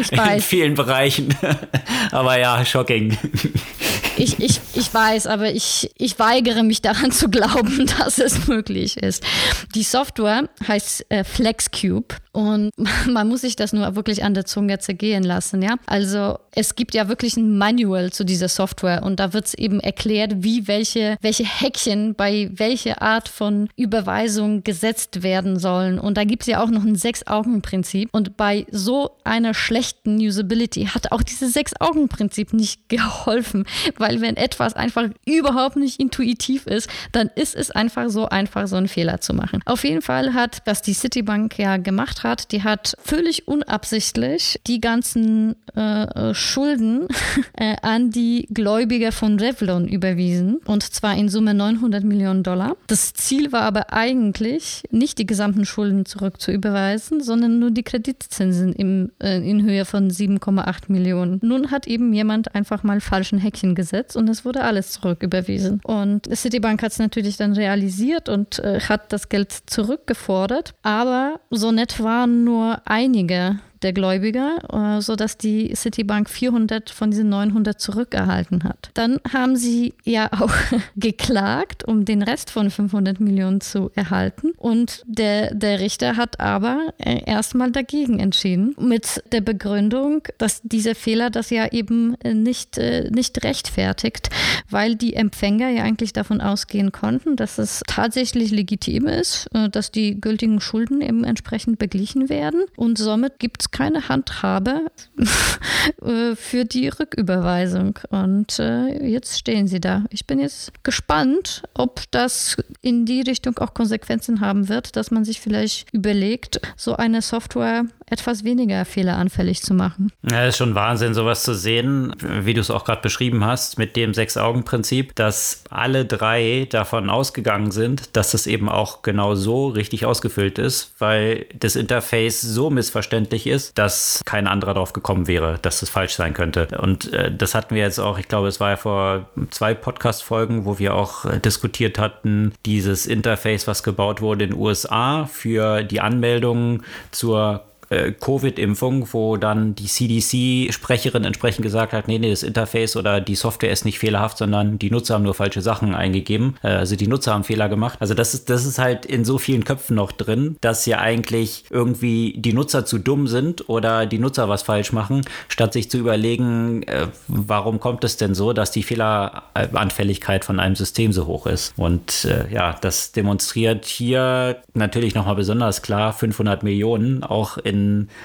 S3: ich weiß.
S1: In vielen Bereichen. Aber ja, shocking.
S3: Ich, ich, ich weiß, aber ich, ich weigere mich daran zu glauben, dass es möglich ist. Die Software heißt äh, FlexCube und man muss sich das nur wirklich an der Zunge zergehen lassen, ja. Also es gibt ja wirklich ein Manual zu dieser Software und da wird es eben erklärt, wie welche, welche Häkchen bei welcher Art von Überweisung gesetzt werden sollen. Und da gibt es ja auch noch ein Sechs-Augen-Prinzip. Und bei so einer schlechten Usability hat auch dieses Sechs-Augen-Prinzip nicht geholfen, weil wenn etwas einfach überhaupt nicht intuitiv ist, dann ist es einfach so einfach, so einen Fehler zu machen. Auf jeden Fall hat, was die Citibank ja gemacht hat, die hat völlig unabsichtlich die ganzen äh, äh Schulden äh, an die Gläubiger von Revlon überwiesen und zwar in Summe 900 Millionen Dollar. Das Ziel war aber eigentlich nicht die gesamten Schulden zurück zu überweisen, sondern nur die Kreditzinsen im, äh, in Höhe von 7,8 Millionen. Nun hat eben jemand einfach mal falschen Häkchen gesetzt und es wurde alles zurücküberwiesen. Und Citibank hat es natürlich dann realisiert und äh, hat das Geld zurückgefordert, aber so nett waren nur einige der Gläubiger, äh, sodass die Citibank 400 von diesen 900 zurückerhalten hat. Dann haben sie ja auch geklagt, um den Rest von 500 Millionen zu erhalten. Und der, der Richter hat aber äh, erstmal dagegen entschieden, mit der Begründung, dass dieser Fehler das ja eben äh, nicht, nicht rechtfertigt, weil die Empfänger ja eigentlich davon ausgehen konnten, dass es tatsächlich legitim ist, dass die gültigen Schulden eben entsprechend beglichen werden. Und somit gibt es keine Handhabe äh, für die Rücküberweisung. Und äh, jetzt stehen sie da. Ich bin jetzt gespannt, ob das in die Richtung auch Konsequenzen haben wird, dass man sich vielleicht überlegt, so eine Software etwas weniger fehleranfällig zu machen.
S1: Ja, ist schon Wahnsinn, sowas zu sehen, wie du es auch gerade beschrieben hast, mit dem Sechs-Augen-Prinzip, dass alle drei davon ausgegangen sind, dass es eben auch genau so richtig ausgefüllt ist, weil das Interface so missverständlich ist, dass kein anderer darauf gekommen wäre, dass das falsch sein könnte. Und äh, das hatten wir jetzt auch, ich glaube, es war ja vor zwei Podcast-Folgen, wo wir auch äh, diskutiert hatten, dieses Interface, was gebaut wurde in den USA für die Anmeldung zur äh, Covid-Impfung, wo dann die CDC-Sprecherin entsprechend gesagt hat, nee, nee, das Interface oder die Software ist nicht fehlerhaft, sondern die Nutzer haben nur falsche Sachen eingegeben. Äh, also die Nutzer haben Fehler gemacht. Also das ist, das ist halt in so vielen Köpfen noch drin, dass ja eigentlich irgendwie die Nutzer zu dumm sind oder die Nutzer was falsch machen, statt sich zu überlegen, äh, warum kommt es denn so, dass die Fehleranfälligkeit von einem System so hoch ist. Und äh, ja, das demonstriert hier natürlich nochmal besonders klar 500 Millionen auch in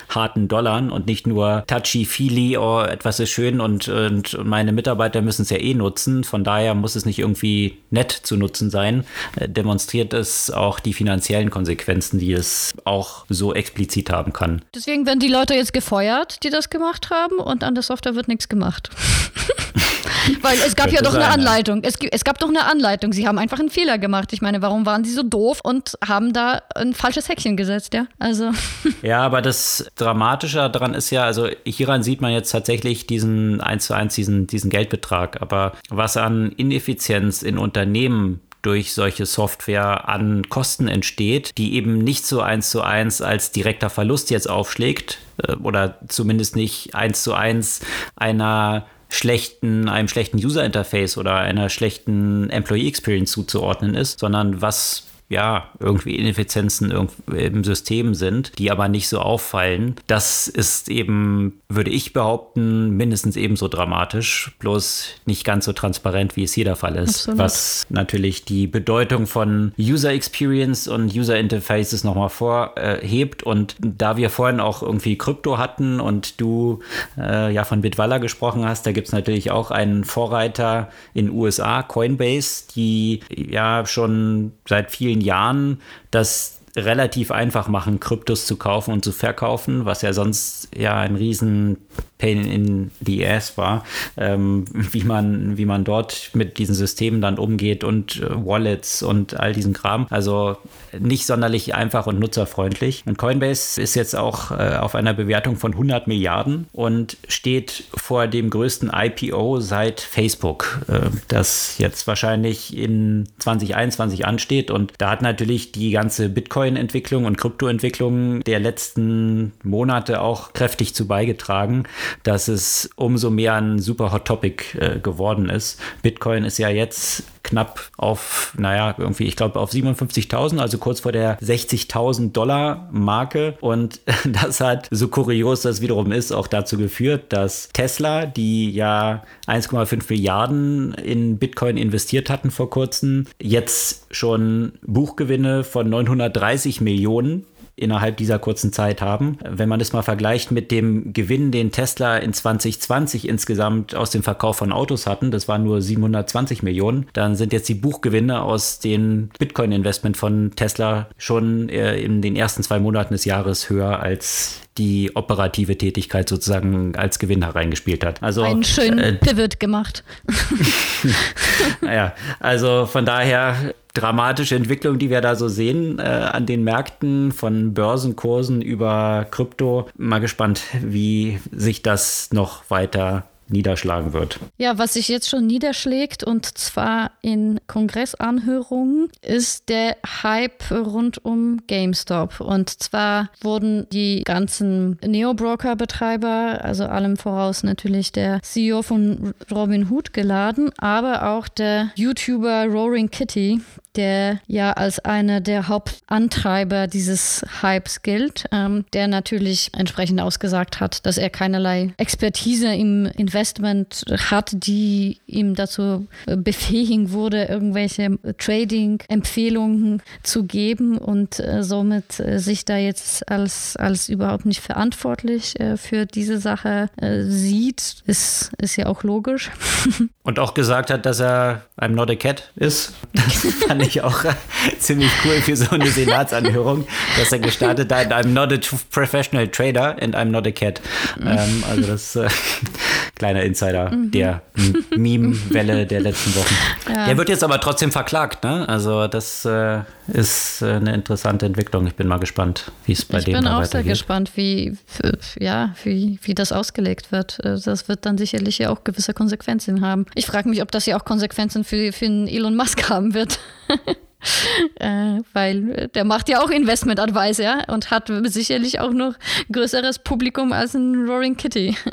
S1: harten Dollar und nicht nur touchy-feely, oh, etwas ist schön und, und meine Mitarbeiter müssen es ja eh nutzen. Von daher muss es nicht irgendwie nett zu nutzen sein. Äh, demonstriert es auch die finanziellen Konsequenzen, die es auch so explizit haben kann.
S3: Deswegen werden die Leute jetzt gefeuert, die das gemacht haben und an der Software wird nichts gemacht. Weil es gab ja doch eine Anleitung. Es, es, gab doch eine Anleitung. Sie haben einfach einen Fehler gemacht. Ich meine, warum waren sie so doof und haben da ein falsches Häkchen gesetzt, ja? Also.
S1: Ja, aber das Dramatische daran ist ja, also hieran sieht man jetzt tatsächlich diesen 1 zu 1, diesen, diesen Geldbetrag. Aber was an Ineffizienz in Unternehmen durch solche Software an Kosten entsteht, die eben nicht so eins zu eins als direkter Verlust jetzt aufschlägt äh, oder zumindest nicht eins zu eins einer schlechten, einem schlechten User Interface oder einer schlechten Employee Experience zuzuordnen ist, sondern was ja, irgendwie Ineffizienzen im System sind, die aber nicht so auffallen. Das ist eben, würde ich behaupten, mindestens ebenso dramatisch, bloß nicht ganz so transparent, wie es hier der Fall ist. Absolut. Was natürlich die Bedeutung von User Experience und User Interfaces nochmal vorhebt. Und da wir vorhin auch irgendwie Krypto hatten und du äh, ja von Bitwalla gesprochen hast, da gibt es natürlich auch einen Vorreiter in USA, Coinbase, die ja schon seit vielen vielen Jahren das relativ einfach machen, Kryptos zu kaufen und zu verkaufen, was ja sonst ja ein riesen Pain in the Ass war, ähm, wie, man, wie man dort mit diesen Systemen dann umgeht und äh, Wallets und all diesen Kram. Also nicht sonderlich einfach und nutzerfreundlich. Und Coinbase ist jetzt auch äh, auf einer Bewertung von 100 Milliarden und steht vor dem größten IPO seit Facebook, äh, das jetzt wahrscheinlich in 2021 ansteht. Und da hat natürlich die ganze Bitcoin-Entwicklung und Kryptoentwicklung der letzten Monate auch kräftig zu beigetragen dass es umso mehr ein super Hot Topic äh, geworden ist. Bitcoin ist ja jetzt knapp auf, naja, irgendwie, ich glaube, auf 57.000, also kurz vor der 60.000 Dollar Marke. Und das hat, so kurios das wiederum ist, auch dazu geführt, dass Tesla, die ja 1,5 Milliarden in Bitcoin investiert hatten vor kurzem, jetzt schon Buchgewinne von 930 Millionen innerhalb dieser kurzen Zeit haben. Wenn man das mal vergleicht mit dem Gewinn, den Tesla in 2020 insgesamt aus dem Verkauf von Autos hatten, das waren nur 720 Millionen, dann sind jetzt die Buchgewinne aus dem Bitcoin-Investment von Tesla schon äh, in den ersten zwei Monaten des Jahres höher als die operative Tätigkeit sozusagen als Gewinn hereingespielt hat.
S3: Also einen schönen äh, Pivot gemacht.
S1: naja, also von daher dramatische Entwicklung, die wir da so sehen äh, an den Märkten von Börsenkursen über Krypto. Mal gespannt, wie sich das noch weiter niederschlagen wird.
S3: Ja, was sich jetzt schon niederschlägt und zwar in Kongressanhörungen ist der Hype rund um GameStop. Und zwar wurden die ganzen Neo-Broker-Betreiber, also allem voraus natürlich der CEO von Robinhood geladen, aber auch der YouTuber Roaring Kitty, der ja als einer der Hauptantreiber dieses Hypes gilt, ähm, der natürlich entsprechend ausgesagt hat, dass er keinerlei Expertise im Investment hat, die ihm dazu befähigen würde, irgendwelche Trading-Empfehlungen zu geben und äh, somit äh, sich da jetzt als, als überhaupt nicht verantwortlich äh, für diese Sache äh, sieht, ist, ist ja auch logisch.
S1: Und auch gesagt hat, dass er I'm not a cat ist. Das fand ich auch ziemlich cool für so eine Senatsanhörung, dass er gestartet hat, I'm not a professional trader and I'm not a cat. Ähm, also das äh, kleiner Insider mhm. der Meme-Welle der letzten Wochen. Ja. Der wird jetzt aber trotzdem verklagt, ne? Also das äh, ist äh, eine interessante Entwicklung. Ich bin mal gespannt, wie es bei ich dem weitergeht. Ich bin auch sehr
S3: gespannt, wie, ja, wie, wie das ausgelegt wird. Äh, das wird dann sicherlich ja auch gewisse Konsequenzen haben. Ich frage mich, ob das ja auch Konsequenzen für, für Elon Musk haben wird. äh, weil der macht ja auch Investment Advice, ja, und hat sicherlich auch noch größeres Publikum als ein Roaring Kitty.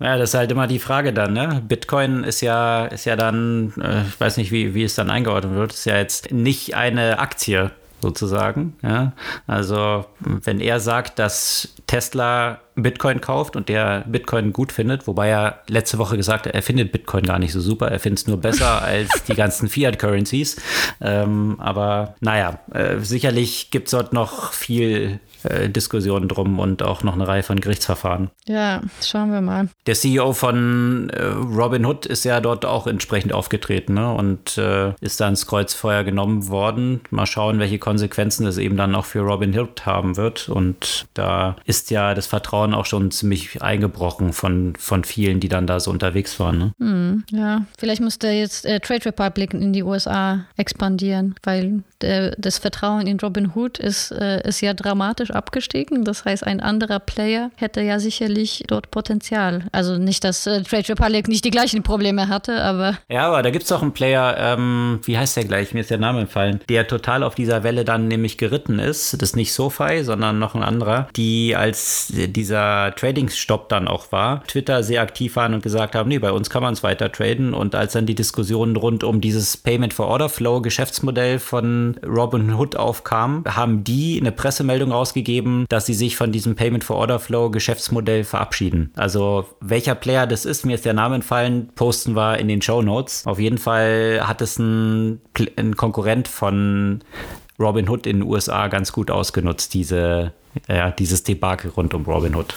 S1: Ja, das ist halt immer die Frage dann, ne? Bitcoin ist ja, ist ja dann, äh, ich weiß nicht, wie, wie es dann eingeordnet wird, ist ja jetzt nicht eine Aktie sozusagen. Ja? Also wenn er sagt, dass Tesla Bitcoin kauft und der Bitcoin gut findet, wobei er letzte Woche gesagt hat, er findet Bitcoin gar nicht so super, er findet es nur besser als die ganzen Fiat-Currencies. Ähm, aber naja, äh, sicherlich gibt es dort noch viel äh, Diskussionen drum und auch noch eine Reihe von Gerichtsverfahren.
S3: Ja, schauen wir mal.
S1: Der CEO von äh, Robinhood ist ja dort auch entsprechend aufgetreten ne? und äh, ist da ins Kreuzfeuer genommen worden. Mal schauen, welche Konsequenzen es eben dann auch für Robinhood haben wird. Und da ist ja das Vertrauen auch schon ziemlich eingebrochen von, von vielen, die dann da so unterwegs waren. Ne?
S3: Hm, ja, vielleicht müsste jetzt äh, Trade Republic in die USA expandieren, weil der, das Vertrauen in Robinhood ist, äh, ist ja dramatisch abgestiegen. Das heißt, ein anderer Player hätte ja sicherlich dort Potenzial. Also nicht, dass äh, Trade Republic nicht die gleichen Probleme hatte, aber.
S1: Ja, aber da gibt es auch einen Player, ähm, wie heißt der gleich? Mir ist der Name entfallen, der total auf dieser Welle dann nämlich geritten ist. Das ist nicht SoFi, sondern noch ein anderer, die als dieser Trading-Stopp dann auch war, Twitter sehr aktiv waren und gesagt haben, nee, bei uns kann man es weiter traden. Und als dann die Diskussionen rund um dieses Payment for Order Flow Geschäftsmodell von Robinhood aufkamen, haben die eine Pressemeldung rausgegeben, gegeben, dass sie sich von diesem Payment for Order Flow Geschäftsmodell verabschieden. Also welcher Player das ist, mir ist der Name entfallen, posten wir in den Show Notes. Auf jeden Fall hat es ein, ein Konkurrent von Robinhood in den USA ganz gut ausgenutzt, diese ja, dieses Debakel rund um Robinhood.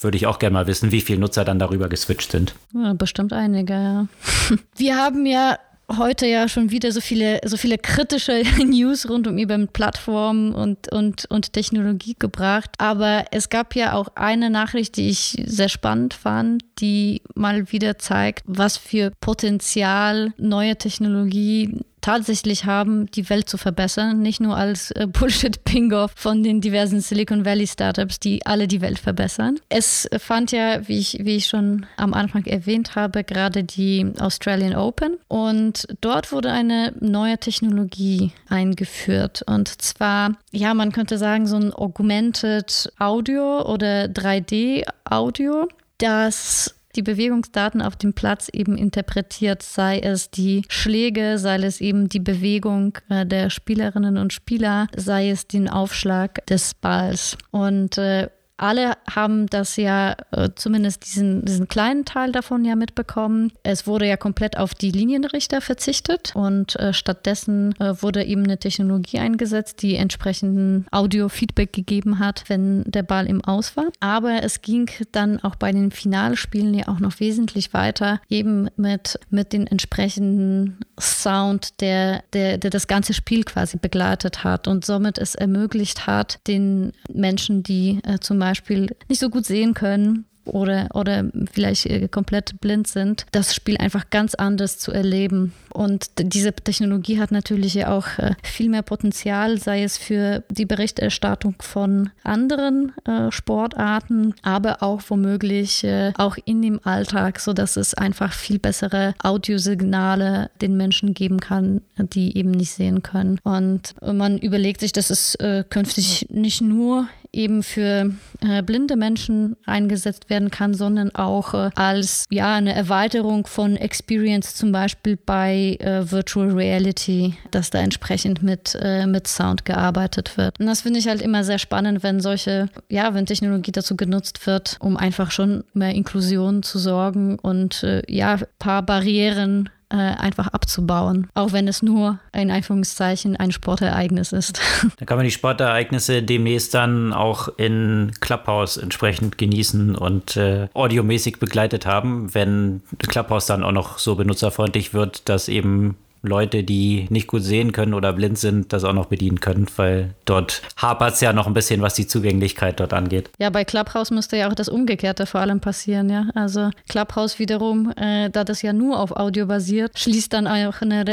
S1: Würde ich auch gerne mal wissen, wie viele Nutzer dann darüber geswitcht sind.
S3: Ja, bestimmt einige, ja. Wir haben ja heute ja schon wieder so viele, so viele kritische News rund um über Plattformen und, und, und Technologie gebracht. Aber es gab ja auch eine Nachricht, die ich sehr spannend fand, die mal wieder zeigt, was für Potenzial neue Technologie tatsächlich haben, die Welt zu verbessern, nicht nur als äh, Bullshit-Bingo von den diversen Silicon Valley Startups, die alle die Welt verbessern. Es fand ja, wie ich, wie ich schon am Anfang erwähnt habe, gerade die Australian Open. Und dort wurde eine neue Technologie eingeführt. Und zwar, ja, man könnte sagen, so ein Augmented Audio oder 3D Audio, das die Bewegungsdaten auf dem Platz eben interpretiert, sei es die Schläge, sei es eben die Bewegung äh, der Spielerinnen und Spieler, sei es den Aufschlag des Balls. Und äh, alle haben das ja äh, zumindest diesen, diesen kleinen Teil davon ja mitbekommen. Es wurde ja komplett auf die Linienrichter verzichtet und äh, stattdessen äh, wurde eben eine Technologie eingesetzt, die entsprechenden Audio-Feedback gegeben hat, wenn der Ball im Aus war. Aber es ging dann auch bei den Finalspielen ja auch noch wesentlich weiter, eben mit, mit den entsprechenden Sound, der, der, der das ganze Spiel quasi begleitet hat und somit es ermöglicht hat, den Menschen, die äh, zum Beispiel nicht so gut sehen können, oder, oder vielleicht äh, komplett blind sind, das Spiel einfach ganz anders zu erleben. Und diese Technologie hat natürlich ja auch äh, viel mehr Potenzial, sei es für die Berichterstattung von anderen äh, Sportarten, aber auch womöglich auch in dem Alltag, sodass es einfach viel bessere Audiosignale den Menschen geben kann, die eben nicht sehen können. Und man überlegt sich, dass es künftig nicht nur eben für blinde Menschen eingesetzt werden kann, sondern auch äh, als ja eine Erweiterung von Experience zum Beispiel bei äh, Virtual Reality, dass da entsprechend mit, äh, mit Sound gearbeitet wird. Und das finde ich halt immer sehr spannend, wenn solche, ja, wenn Technologie dazu genutzt wird, um einfach schon mehr Inklusion zu sorgen und äh, ja, paar Barrieren äh, einfach abzubauen, auch wenn es nur in Anführungszeichen ein Sportereignis ist.
S1: Da kann man die Sportereignisse demnächst dann auch in Clubhouse entsprechend genießen und äh, audiomäßig begleitet haben, wenn Clubhouse dann auch noch so benutzerfreundlich wird, dass eben Leute, die nicht gut sehen können oder blind sind, das auch noch bedienen können, weil dort hapert es ja noch ein bisschen, was die Zugänglichkeit dort angeht.
S3: Ja, bei Clubhouse müsste ja auch das Umgekehrte vor allem passieren, ja. Also Clubhouse wiederum, äh, da das ja nur auf Audio basiert, schließt dann auch eine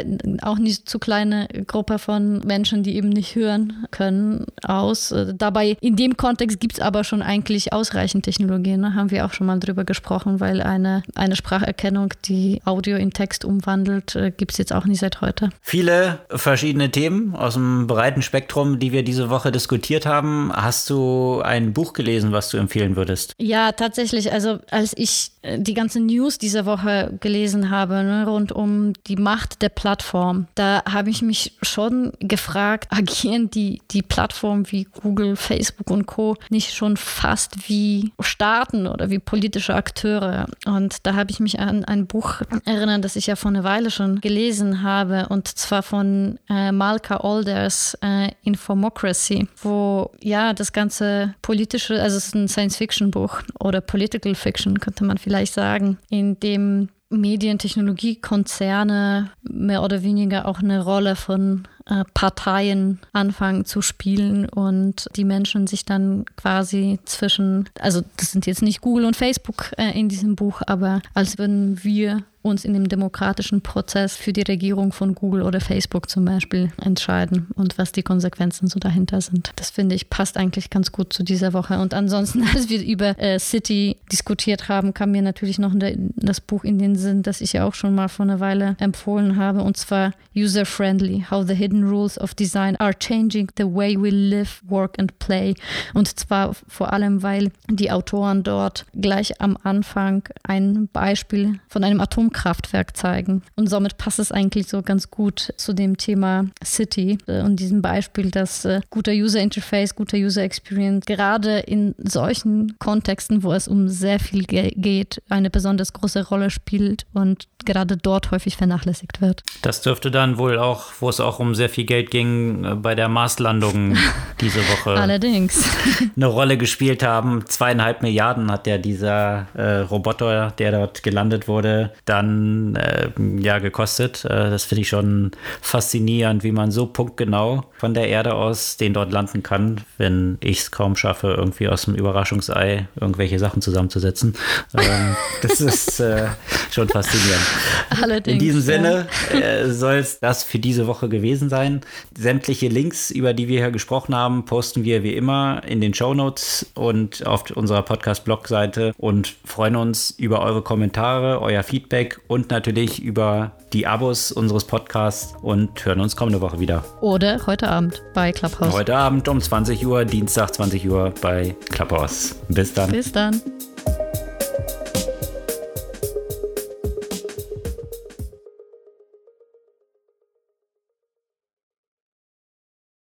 S3: auch nicht zu kleine Gruppe von Menschen, die eben nicht hören können, aus. Äh, dabei, in dem Kontext gibt es aber schon eigentlich ausreichend Technologien, ne? haben wir auch schon mal drüber gesprochen, weil eine, eine Spracherkennung, die Audio in Text umwandelt, äh, gibt es jetzt auch nicht seit heute.
S1: Viele verschiedene Themen aus dem breiten Spektrum, die wir diese Woche diskutiert haben. Hast du ein Buch gelesen, was du empfehlen würdest?
S3: Ja, tatsächlich. Also als ich äh, die ganzen News dieser Woche gelesen habe, ne, rund um die Macht der Plattform, da habe ich mich schon gefragt, agieren die, die Plattformen wie Google, Facebook und Co. nicht schon fast wie Staaten oder wie politische Akteure? Und da habe ich mich an ein Buch erinnert, das ich ja vor einer Weile schon gelesen habe habe, und zwar von äh, Malka Alders äh, Infomocracy, wo ja das ganze politische, also es ist ein Science-Fiction-Buch oder Political Fiction, könnte man vielleicht sagen, in dem Medientechnologiekonzerne mehr oder weniger auch eine Rolle von äh, Parteien anfangen zu spielen und die Menschen sich dann quasi zwischen, also das sind jetzt nicht Google und Facebook äh, in diesem Buch, aber als würden wir uns in dem demokratischen Prozess für die Regierung von Google oder Facebook zum Beispiel entscheiden und was die Konsequenzen so dahinter sind. Das finde ich passt eigentlich ganz gut zu dieser Woche. Und ansonsten, als wir über äh, City diskutiert haben, kam mir natürlich noch das Buch in den Sinn, das ich ja auch schon mal vor einer Weile empfohlen habe, und zwar User Friendly: How the Hidden Rules of Design are Changing the Way We Live, Work and Play. Und zwar vor allem, weil die Autoren dort gleich am Anfang ein Beispiel von einem Atom Atomkraftwerk zeigen. Und somit passt es eigentlich so ganz gut zu dem Thema City äh, und diesem Beispiel, dass äh, guter User Interface, guter User Experience gerade in solchen Kontexten, wo es um sehr viel geht, eine besonders große Rolle spielt und gerade dort häufig vernachlässigt wird.
S1: Das dürfte dann wohl auch, wo es auch um sehr viel Geld ging, äh, bei der Marslandung diese Woche
S3: allerdings
S1: eine Rolle gespielt haben. Zweieinhalb Milliarden hat ja dieser äh, Roboter, der dort gelandet wurde, da dann äh, ja gekostet. Äh, das finde ich schon faszinierend, wie man so punktgenau von der Erde aus den dort landen kann, wenn ich es kaum schaffe, irgendwie aus dem Überraschungsei irgendwelche Sachen zusammenzusetzen. Ähm, das ist äh, schon faszinierend.
S3: Allerdings,
S1: In diesem Sinne ja. Äh, soll es das für diese Woche gewesen sein. Sämtliche Links, über die wir hier gesprochen haben, posten wir wie immer in den Show Notes und auf unserer Podcast-Blog-Seite und freuen uns über eure Kommentare, euer Feedback und natürlich über die Abos unseres Podcasts und hören uns kommende Woche wieder.
S3: Oder heute Abend bei Clubhouse.
S1: Heute Abend um 20 Uhr, Dienstag 20 Uhr bei Clubhouse. Bis dann.
S3: Bis dann.